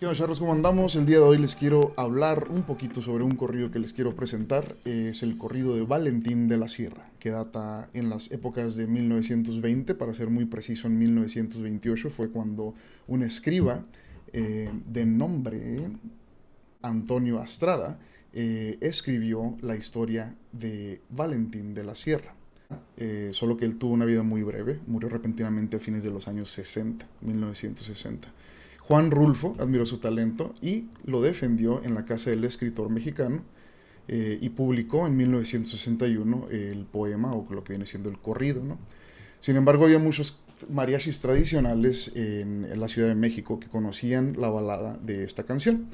¿Qué onda, charros? ¿Cómo andamos? El día de hoy les quiero hablar un poquito sobre un corrido que les quiero presentar. Es el corrido de Valentín de la Sierra, que data en las épocas de 1920, para ser muy preciso, en 1928 fue cuando un escriba eh, de nombre Antonio Astrada eh, escribió la historia de Valentín de la Sierra. Eh, solo que él tuvo una vida muy breve, murió repentinamente a fines de los años 60, 1960. Juan Rulfo admiró su talento y lo defendió en la casa del escritor mexicano eh, y publicó en 1961 el poema o lo que viene siendo el corrido. ¿no? Sin embargo, había muchos mariachis tradicionales en, la Ciudad de México que conocían la balada de esta canción.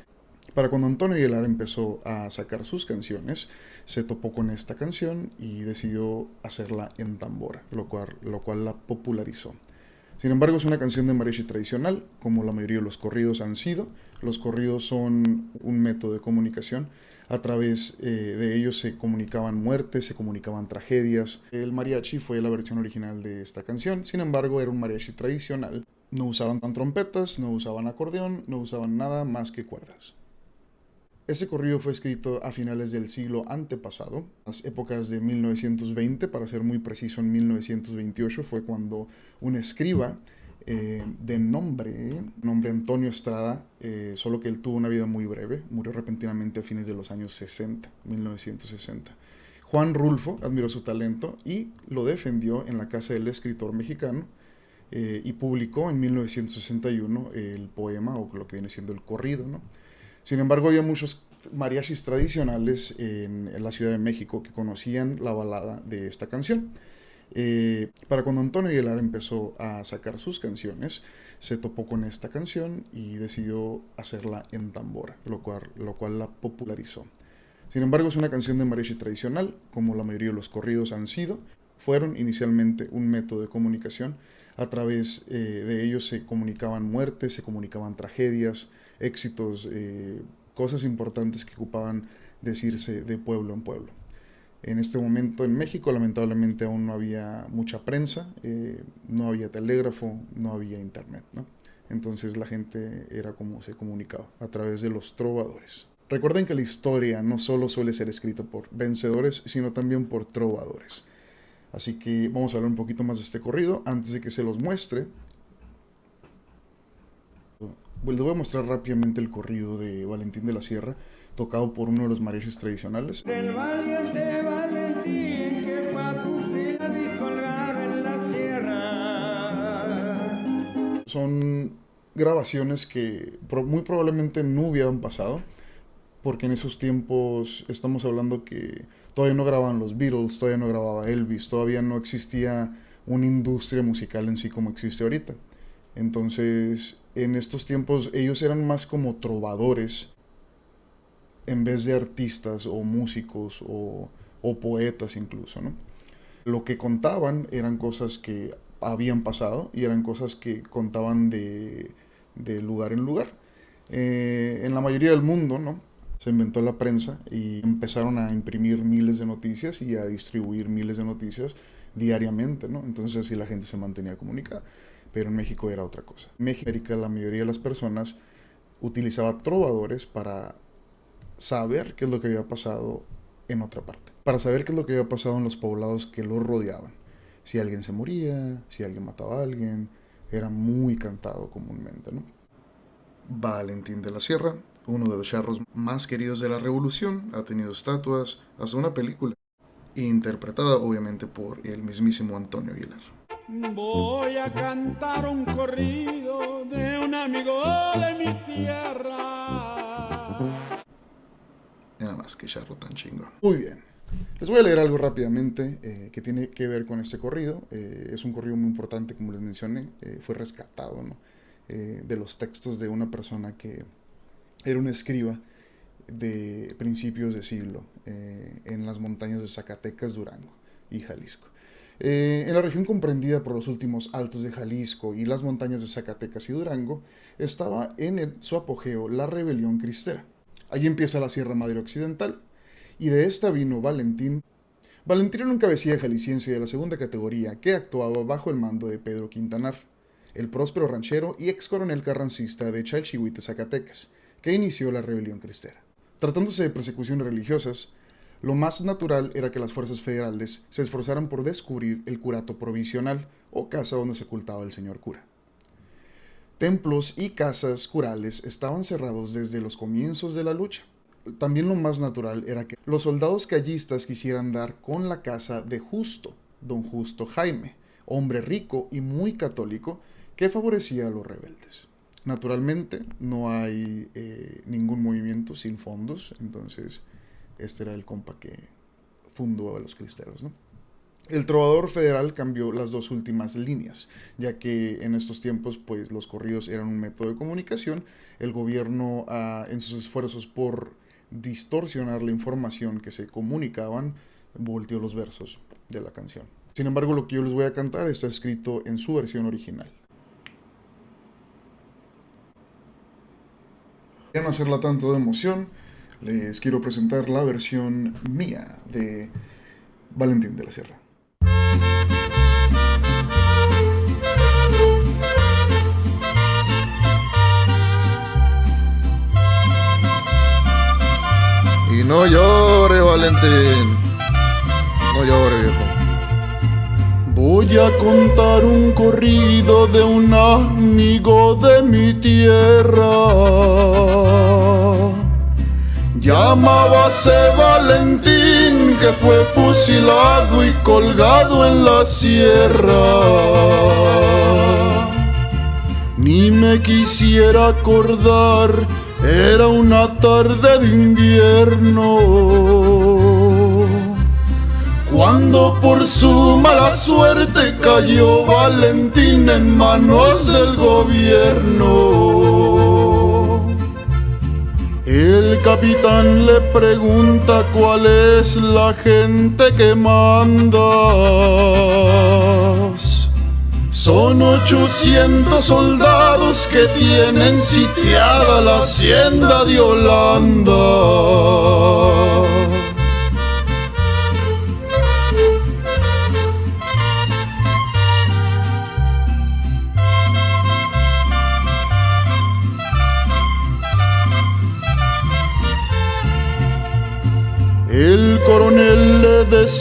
Para cuando Antonio Aguilar empezó a sacar sus canciones, se topó con esta canción y decidió hacerla en tambora, lo cual, lo cual la popularizó. Sin embargo, es una canción de mariachi tradicional, como la mayoría de los corridos han sido. Los corridos son un método de comunicación. A través eh, de ellos se comunicaban muertes, se comunicaban tragedias. El mariachi fue la versión original de esta canción. Sin embargo, era un mariachi tradicional. No usaban trompetas, no usaban acordeón, no usaban nada más que cuerdas. Este corrido fue escrito a finales del siglo antepasado, las épocas de 1920, para ser muy preciso, en 1928 fue cuando un escriba eh, de nombre, nombre Antonio Estrada, eh, solo que él tuvo una vida muy breve, murió repentinamente a fines de los años 60, 1960. Juan Rulfo admiró su talento y lo defendió en la casa del escritor mexicano eh, y publicó en 1961 el poema o lo que viene siendo el corrido, ¿no? Sin embargo, había muchos mariachis tradicionales en, la Ciudad de México que conocían la balada de esta canción. Eh, para cuando Antonio Aguilar empezó a sacar sus canciones, se topó con esta canción y decidió hacerla en tambora, lo cual, lo cual la popularizó. Sin embargo, es una canción de mariachi tradicional, como la mayoría de los corridos han sido. Fueron inicialmente un método de comunicación. A través eh, de ellos se comunicaban muertes, se comunicaban tragedias, éxitos, eh, cosas importantes que ocupaban decirse de pueblo en pueblo. En este momento en México lamentablemente aún no había mucha prensa, eh, no había telégrafo, no había internet. Entonces la gente era como se comunicaba, a través de los trovadores. Recuerden que la historia no solo suele ser escrita por vencedores, sino también por trovadores. Así que vamos a hablar un poquito más de este corrido antes de que se los muestre. Les voy a mostrar rápidamente el corrido de Valentín de la Sierra, tocado por uno de los mariachis tradicionales. valiente Valentín que colgar en la sierra. Son grabaciones que muy probablemente no hubieran pasado, porque en esos tiempos estamos hablando que todavía no grababan los Beatles, todavía no grababa Elvis, todavía no existía una industria musical en sí como existe ahorita. Entonces, en estos tiempos ellos eran más como trovadores en vez de artistas o músicos o, poetas incluso. Lo que contaban eran cosas que habían pasado y eran cosas que contaban de, lugar en lugar. Eh, en la mayoría del mundo, ¿no? Se inventó la prensa y empezaron a imprimir miles de noticias y a distribuir miles de noticias diariamente, ¿no? Entonces así la gente se mantenía comunicada pero en México era otra cosa. En México, la mayoría de las personas utilizaba trovadores para saber qué es lo que había pasado en otra parte, para saber qué es lo que había pasado en los poblados que los rodeaban. Si alguien se moría, si alguien mataba a alguien, era muy cantado comúnmente, ¿no? Valentín de la Sierra, uno de los charros más queridos de la revolución, ha tenido estatuas, hasta una película, interpretada obviamente por el mismísimo Antonio Aguilar. Voy a cantar un corrido de un amigo de mi tierra. Nada más que charro tan chingo. Muy bien. Les voy a leer algo rápidamente eh, que tiene que ver con este corrido. Eh, es un corrido muy importante, como les mencioné. Eh, fue rescatado ¿no? de los textos de una persona que era un escriba de principios de siglo en las montañas de Zacatecas, Durango y Jalisco. Eh, en la región comprendida por los últimos altos de Jalisco y las montañas de Zacatecas y Durango, estaba en su apogeo la rebelión cristera. Allí empieza la Sierra Madre Occidental, y de esta vino Valentín. Valentín era un cabecilla jalisciense de la segunda categoría que actuaba bajo el mando de Pedro Quintanar. el próspero ranchero y ex coronel carrancista de Chalchihuite, Zacatecas, que inició la rebelión cristera. Tratándose de persecuciones religiosas, lo más natural era que las fuerzas federales se esforzaran por descubrir el curato provisional o casa donde se ocultaba el señor cura. Templos y casas curales estaban cerrados desde los comienzos de la lucha. También lo más natural era que los soldados callistas quisieran dar con la casa de Justo, don Justo Jaime, hombre rico y muy católico que favorecía a los rebeldes. Naturalmente no hay eh, ningún movimiento sin fondos, entonces este era el compa que fundó a los cristeros. El trovador federal cambió las dos últimas líneas, ya que en estos tiempos pues, los corridos eran un método de comunicación. El gobierno, ah, en sus esfuerzos por distorsionar la información que se comunicaban, volteó los versos de la canción. Sin embargo, lo que yo les voy a cantar está escrito en su versión original. Ya no hacerla tanto de emoción, les quiero presentar la versión mía de Valentín de la Sierra. Y no llore, Valentín. No llore, viejo. Voy a contar un corrido de un amigo de mi tierra. Llamábase Valentín que fue fusilado y colgado en la sierra. Ni me quisiera acordar, era una tarde de invierno cuando por su mala suerte cayó Valentín en manos del gobierno. El capitán le pregunta cuál es la gente que mandas. Son 800 soldados que tienen sitiada la hacienda de Holanda.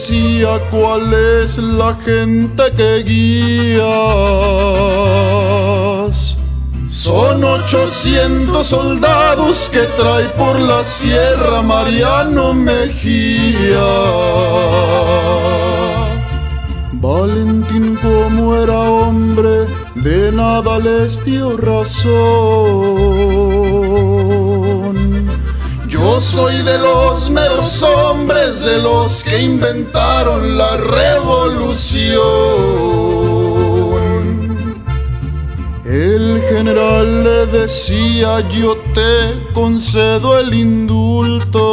Decía cuál es la gente que guías. Son 800 soldados que trae por la sierra Mariano Mejía. Valentín como era hombre, de nada les dio razón. Yo soy de los meros hombres, de los que inventaron la revolución. El general le decía, yo te concedo el indulto.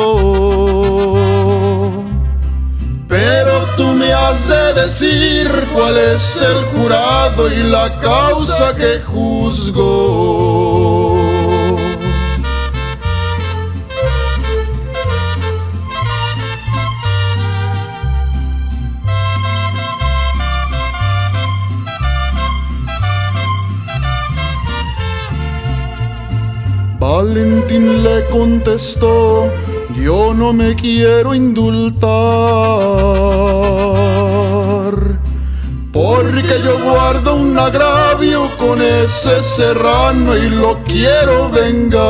Pero tú me has de decir cuál es el jurado y la causa que juzgo. Valentín le contestó, yo no me quiero indultar, porque yo guardo un agravio con ese serrano y lo quiero vengar.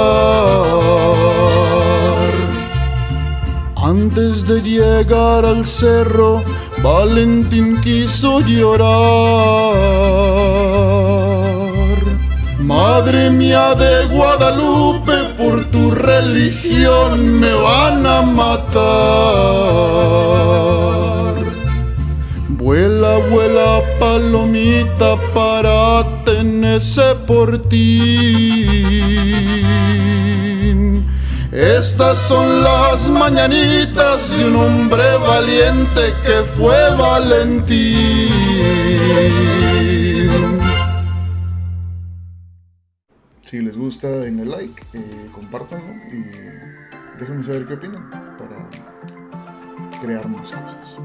Antes de llegar al cerro, Valentín quiso llorar. Madre mía de Guadalupe, por tu religión me van a matar. Vuela, vuela, palomita, para tenerse por ti. Estas son las mañanitas de un hombre valiente que fue Valentín. Si les gusta, denle like, eh, compártanlo y déjenme saber qué opinan para crear más cosas.